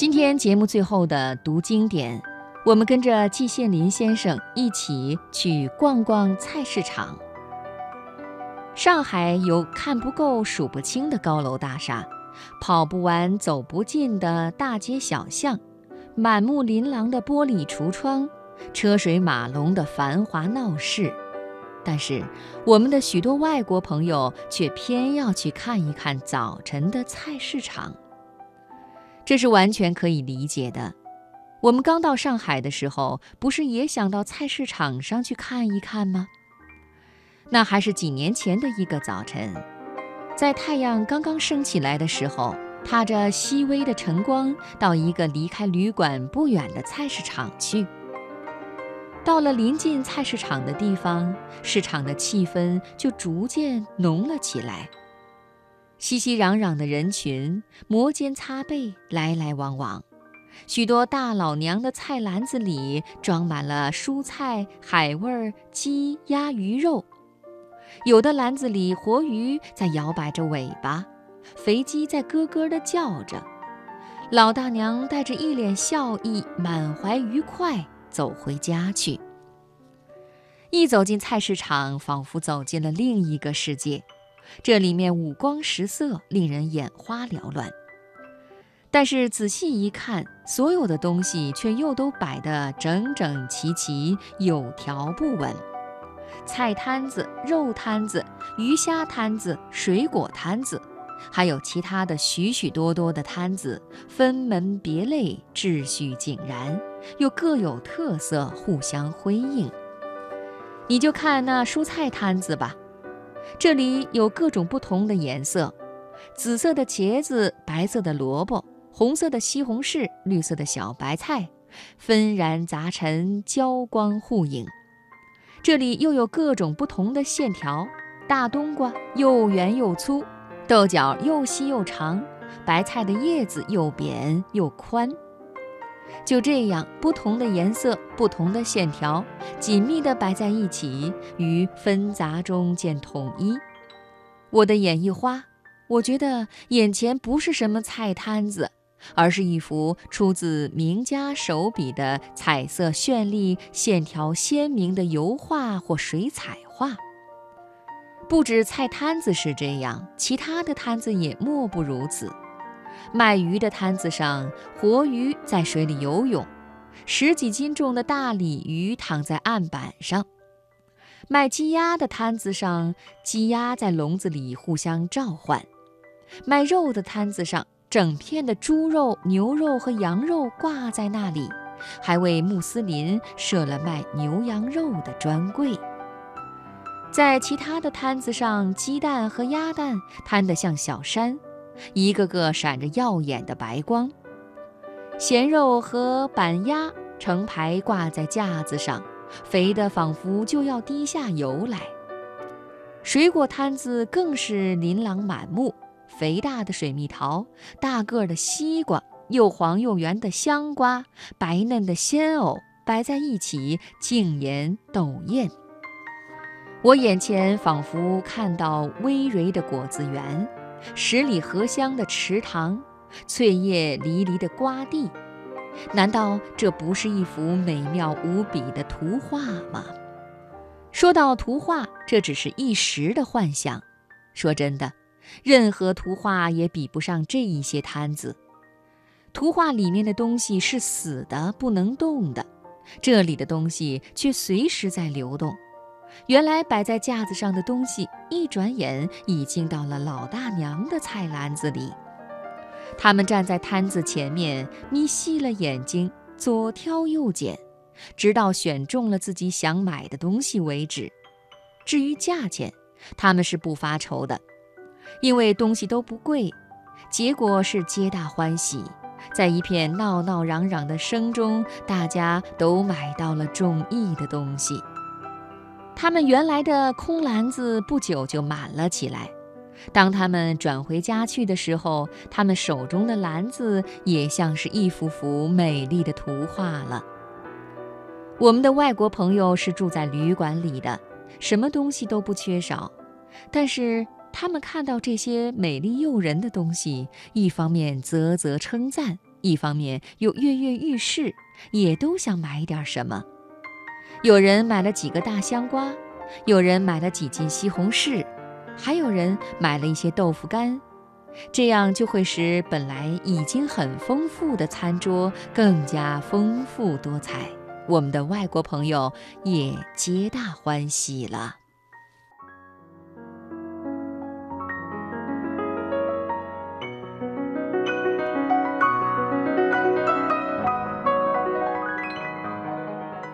今天节目最后的读经典，我们跟着季羡林先生一起去逛逛菜市场。上海有看不够、数不清的高楼大厦，跑不完、走不尽的大街小巷，满目琳琅的玻璃橱窗，车水马龙的繁华闹市。但是，我们的许多外国朋友却偏要去看一看早晨的菜市场。这是完全可以理解的。我们刚到上海的时候，不是也想到菜市场上去看一看吗？那还是几年前的一个早晨，在太阳刚刚升起来的时候，踏着细微的晨光，到一个离开旅馆不远的菜市场去。到了临近菜市场的地方，市场的气氛就逐渐浓了起来。熙熙攘攘的人群，摩肩擦背，来来往往。许多大老娘的菜篮子里装满了蔬菜、海味、鸡、鸭、鱼肉。有的篮子里，活鱼在摇摆着尾巴，肥鸡在咯咯地叫着。老大娘带着一脸笑意，满怀愉快。走回家去。一走进菜市场，仿佛走进了另一个世界。这里面五光十色，令人眼花缭乱。但是仔细一看，所有的东西却又都摆得整整齐齐，有条不紊。菜摊子、肉摊子、鱼虾摊子、水果摊子。还有其他的许许多多的摊子，分门别类，秩序井然，又各有特色，互相辉映。你就看那蔬菜摊子吧，这里有各种不同的颜色：紫色的茄子，白色的萝卜，红色的西红柿，绿色的小白菜，纷然杂陈，交光互影。这里又有各种不同的线条：大冬瓜又圆又粗。豆角又细又长，白菜的叶子又扁又宽。就这样，不同的颜色、不同的线条，紧密地摆在一起，于纷杂中见统一。我的眼一花，我觉得眼前不是什么菜摊子，而是一幅出自名家手笔的彩色绚丽、线条鲜明的油画或水彩画。不止菜摊子是这样，其他的摊子也莫不如此。卖鱼的摊子上，活鱼在水里游泳，十几斤重的大鲤鱼躺在案板上；卖鸡鸭的摊子上，鸡鸭在笼子里互相召唤；卖肉的摊子上，整片的猪肉、牛肉和羊肉挂在那里，还为穆斯林设了卖牛羊肉的专柜。在其他的摊子上，鸡蛋和鸭蛋摊得像小山，一个个闪着耀眼的白光；咸肉和板鸭成排挂在架子上，肥得仿佛就要滴下油来。水果摊子更是琳琅满目，肥大的水蜜桃，大个的西瓜，又黄又圆的香瓜，白嫩的鲜藕，摆在一起，竞妍斗艳。我眼前仿佛看到葳蕤的果子园，十里荷香的池塘，翠叶离离的瓜地。难道这不是一幅美妙无比的图画吗？说到图画，这只是一时的幻想。说真的，任何图画也比不上这一些摊子。图画里面的东西是死的，不能动的，这里的东西却随时在流动。原来摆在架子上的东西，一转眼已经到了老大娘的菜篮子里。他们站在摊子前面，眯细了眼睛，左挑右拣，直到选中了自己想买的东西为止。至于价钱，他们是不发愁的，因为东西都不贵。结果是皆大欢喜，在一片闹闹嚷嚷的声中，大家都买到了中意的东西。他们原来的空篮子不久就满了起来。当他们转回家去的时候，他们手中的篮子也像是一幅幅美丽的图画了。我们的外国朋友是住在旅馆里的，什么东西都不缺少。但是他们看到这些美丽诱人的东西，一方面啧啧称赞，一方面又跃跃欲试，也都想买点什么。有人买了几个大香瓜，有人买了几斤西红柿，还有人买了一些豆腐干。这样就会使本来已经很丰富的餐桌更加丰富多彩，我们的外国朋友也皆大欢喜了。